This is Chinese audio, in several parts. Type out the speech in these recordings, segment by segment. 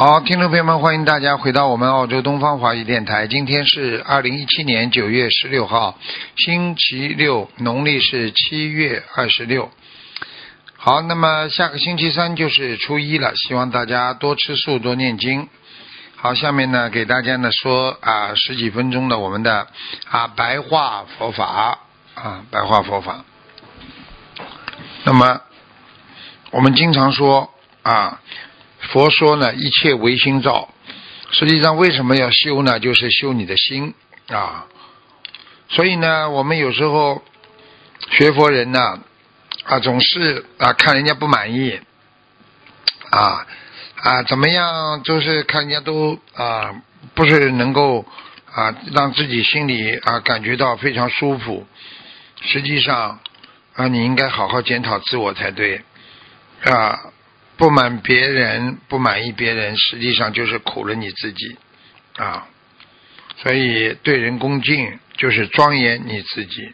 好，听众朋友们，欢迎大家回到我们澳洲东方华语电台。今天是二零一七年九月十六号，星期六，农历是七月二十六。好，那么下个星期三就是初一了，希望大家多吃素，多念经。好，下面呢给大家呢说啊十几分钟的我们的啊白话佛法啊白话佛法。那么我们经常说啊。佛说呢，一切唯心造。实际上，为什么要修呢？就是修你的心啊。所以呢，我们有时候学佛人呢，啊，总是啊看人家不满意，啊啊怎么样，就是看人家都啊不是能够啊让自己心里啊感觉到非常舒服。实际上啊，你应该好好检讨自我才对啊。不满别人，不满意别人，实际上就是苦了你自己啊！所以对人恭敬，就是庄严你自己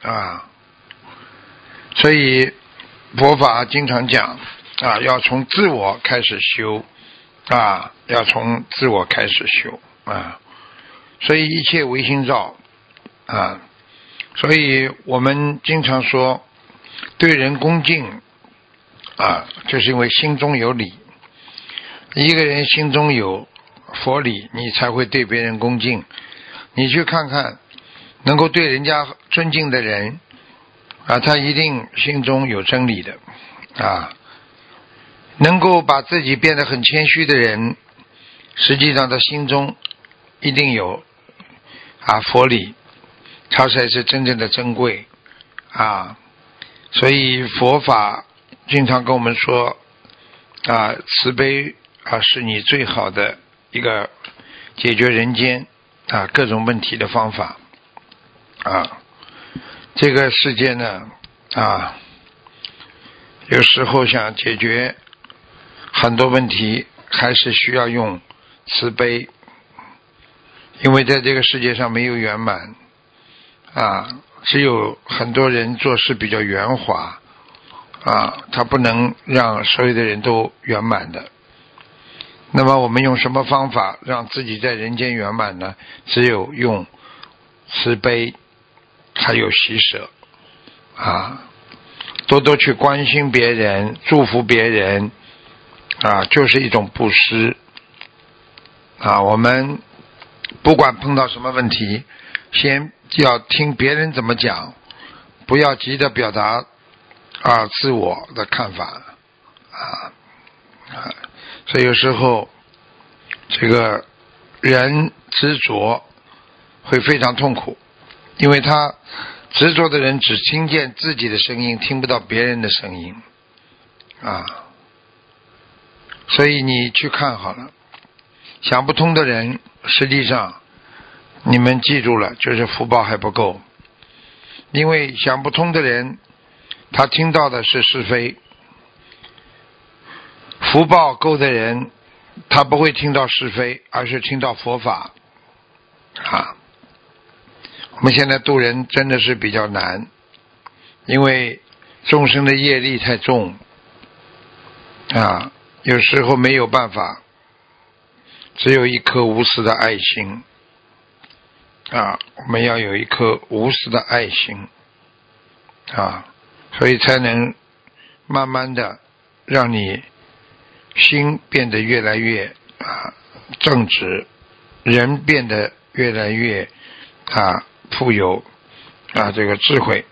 啊！所以佛法经常讲啊，要从自我开始修啊，要从自我开始修啊！所以一切唯心造啊！所以我们经常说对人恭敬。啊，就是因为心中有理。一个人心中有佛理，你才会对别人恭敬。你去看看，能够对人家尊敬的人，啊，他一定心中有真理的。啊，能够把自己变得很谦虚的人，实际上他心中一定有啊佛理，他才是真正的珍贵。啊，所以佛法。经常跟我们说啊，慈悲啊是你最好的一个解决人间啊各种问题的方法啊。这个世界呢啊，有时候想解决很多问题，还是需要用慈悲，因为在这个世界上没有圆满啊，只有很多人做事比较圆滑。啊，他不能让所有的人都圆满的。那么我们用什么方法让自己在人间圆满呢？只有用慈悲，还有喜舍啊，多多去关心别人，祝福别人啊，就是一种布施啊。我们不管碰到什么问题，先要听别人怎么讲，不要急着表达。啊，自我的看法啊啊，所以有时候这个人执着会非常痛苦，因为他执着的人只听见自己的声音，听不到别人的声音啊。所以你去看好了，想不通的人，实际上你们记住了，就是福报还不够，因为想不通的人。他听到的是是非，福报够的人，他不会听到是非，而是听到佛法。啊，我们现在渡人真的是比较难，因为众生的业力太重，啊，有时候没有办法，只有一颗无私的爱心，啊，我们要有一颗无私的爱心，啊。所以才能慢慢的让你心变得越来越啊正直，人变得越来越啊富有啊这个智慧。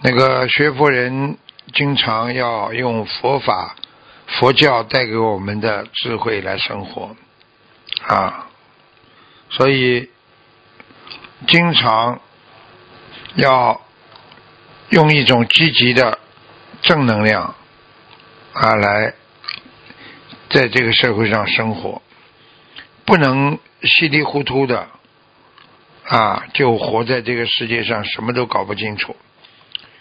那个学佛人经常要用佛法、佛教带给我们的智慧来生活啊，所以经常要。用一种积极的正能量啊，来在这个社会上生活，不能稀里糊涂的啊，就活在这个世界上，什么都搞不清楚。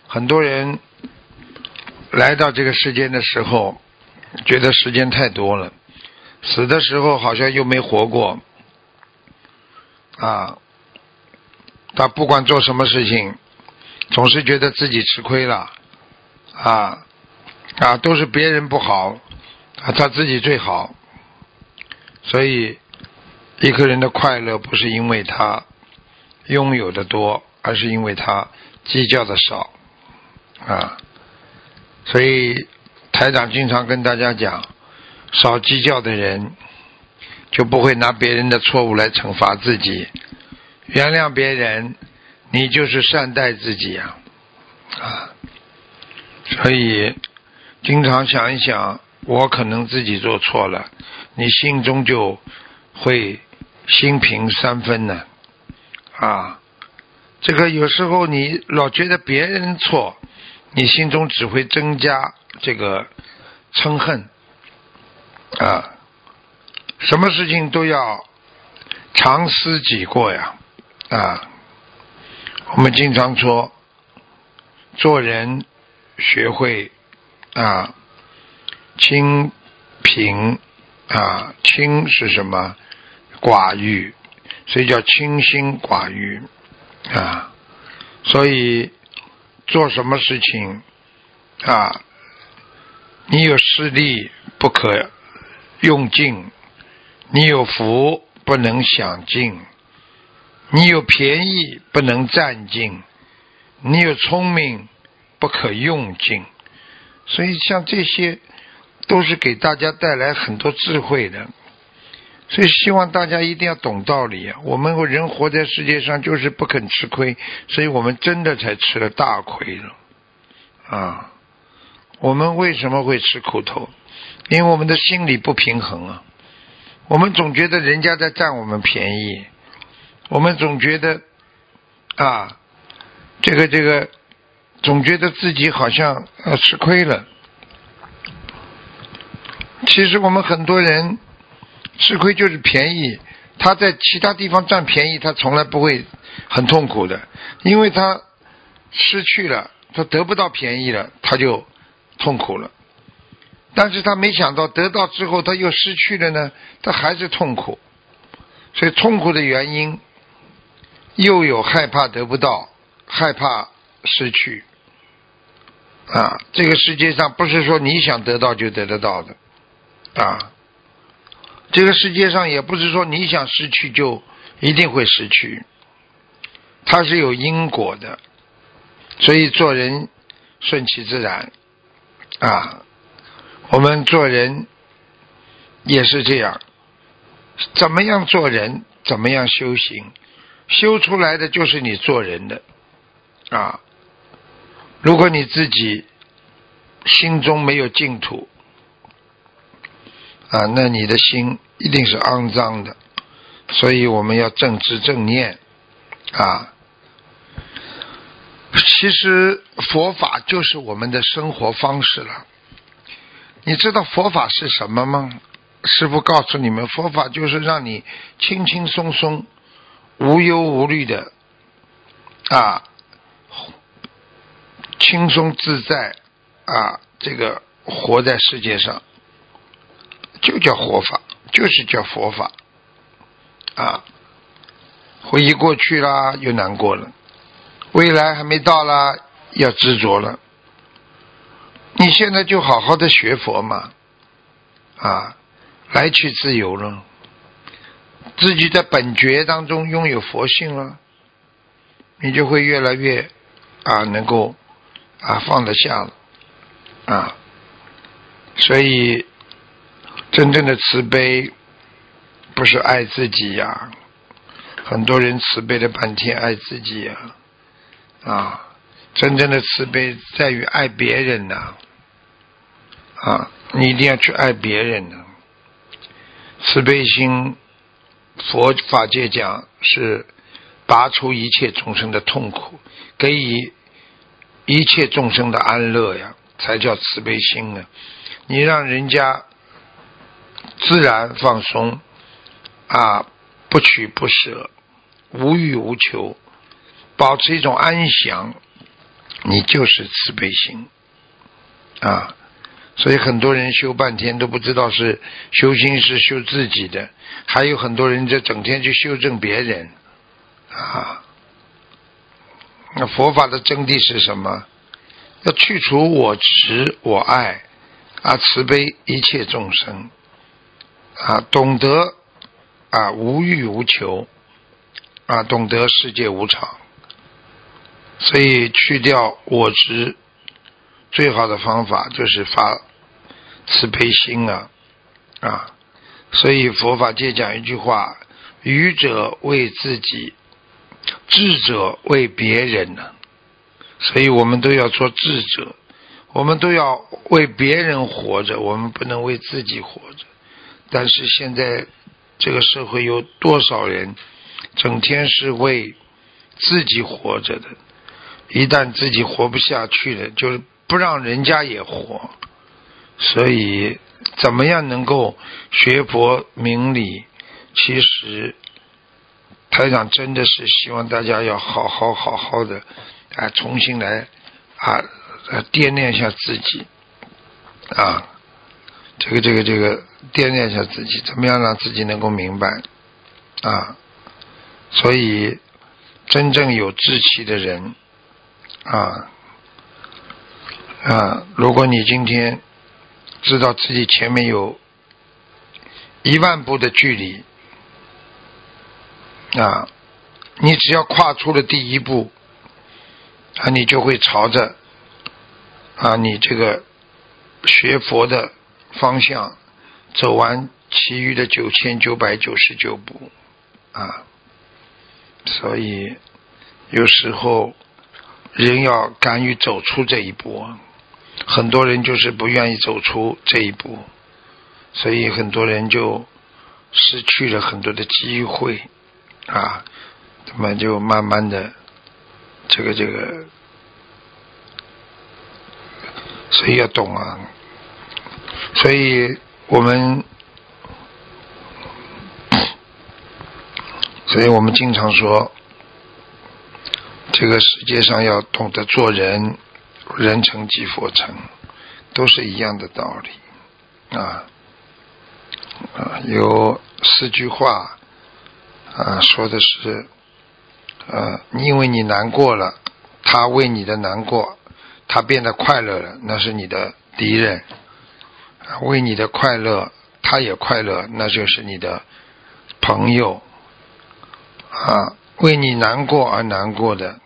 很多人来到这个世间的时候，觉得时间太多了，死的时候好像又没活过啊。他不管做什么事情，总是觉得自己吃亏了啊啊，都是别人不好。啊，他自己最好，所以一个人的快乐不是因为他拥有的多，而是因为他计较的少啊。所以台长经常跟大家讲，少计较的人就不会拿别人的错误来惩罚自己，原谅别人，你就是善待自己呀啊。所以经常想一想。我可能自己做错了，你心中就会心平三分呢，啊，这个有时候你老觉得别人错，你心中只会增加这个嗔恨，啊，什么事情都要常思己过呀，啊，我们经常说做人学会啊。清贫啊，清是什么？寡欲，所以叫清心寡欲啊。所以做什么事情啊，你有势力不可用尽，你有福不能享尽，你有便宜不能占尽，你有聪明不可用尽。所以像这些。都是给大家带来很多智慧的，所以希望大家一定要懂道理啊！我们人活在世界上就是不肯吃亏，所以我们真的才吃了大亏了啊！我们为什么会吃苦头？因为我们的心理不平衡啊！我们总觉得人家在占我们便宜，我们总觉得啊，这个这个，总觉得自己好像呃吃亏了。其实我们很多人吃亏就是便宜，他在其他地方占便宜，他从来不会很痛苦的，因为他失去了，他得不到便宜了，他就痛苦了。但是他没想到得到之后他又失去了呢，他还是痛苦。所以痛苦的原因又有害怕得不到，害怕失去啊！这个世界上不是说你想得到就得得到的。啊，这个世界上也不是说你想失去就一定会失去，它是有因果的，所以做人顺其自然啊。我们做人也是这样，怎么样做人，怎么样修行，修出来的就是你做人的啊。如果你自己心中没有净土。啊，那你的心一定是肮脏的，所以我们要正知正念啊。其实佛法就是我们的生活方式了。你知道佛法是什么吗？师傅告诉你们，佛法就是让你轻轻松松、无忧无虑的啊，轻松自在啊，这个活在世界上。就叫活法，就是叫佛法啊！回忆过去啦，又难过了；未来还没到啦，要执着了。你现在就好好的学佛嘛，啊，来去自由了，自己在本觉当中拥有佛性了，你就会越来越啊，能够啊放得下了啊，所以。真正的慈悲不是爱自己呀，很多人慈悲了半天爱自己呀，啊，真正的慈悲在于爱别人呐，啊，你一定要去爱别人呢。慈悲心，佛法界讲是拔除一切众生的痛苦，给予一切众生的安乐呀，才叫慈悲心啊。你让人家。自然放松，啊，不取不舍，无欲无求，保持一种安详，你就是慈悲心，啊。所以很多人修半天都不知道是修心是修自己的，还有很多人在整天去修正别人，啊，那佛法的真谛是什么？要去除我执我爱，啊，慈悲一切众生，啊，懂得啊无欲无求，啊，懂得世界无常，所以去掉我执，最好的方法就是发。慈悲心啊，啊，所以佛法界讲一句话：愚者为自己，智者为别人呢。所以我们都要做智者，我们都要为别人活着，我们不能为自己活着。但是现在这个社会有多少人整天是为自己活着的？一旦自己活不下去了，就是不让人家也活。所以，怎么样能够学佛明理？其实，台长真的是希望大家要好好好好的啊，重新来啊，掂量一下自己啊，这个这个这个掂量一下自己，怎么样让自己能够明白啊？所以，真正有志气的人啊啊，如果你今天。知道自己前面有一万步的距离啊，你只要跨出了第一步啊，你就会朝着啊你这个学佛的方向走完其余的九千九百九十九步啊，所以有时候人要敢于走出这一步。很多人就是不愿意走出这一步，所以很多人就失去了很多的机会啊，他们就慢慢的这个这个，所以要懂啊，所以我们，所以我们经常说，这个世界上要懂得做人。人成即佛成，都是一样的道理啊啊！有四句话啊，说的是呃，因为你难过了，他为你的难过，他变得快乐了，那是你的敌人；为你的快乐，他也快乐，那就是你的朋友啊！为你难过而难过的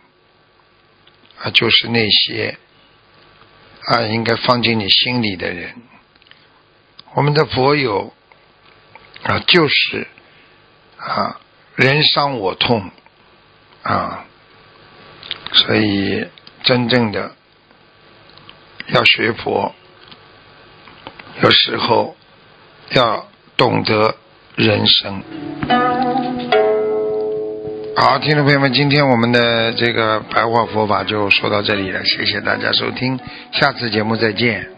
啊，就是那些。啊，应该放进你心里的人，我们的佛友啊，就是啊，人伤我痛啊，所以真正的要学佛，有时候要懂得人生。好，听众朋友们，今天我们的这个白话佛法就说到这里了，谢谢大家收听，下次节目再见。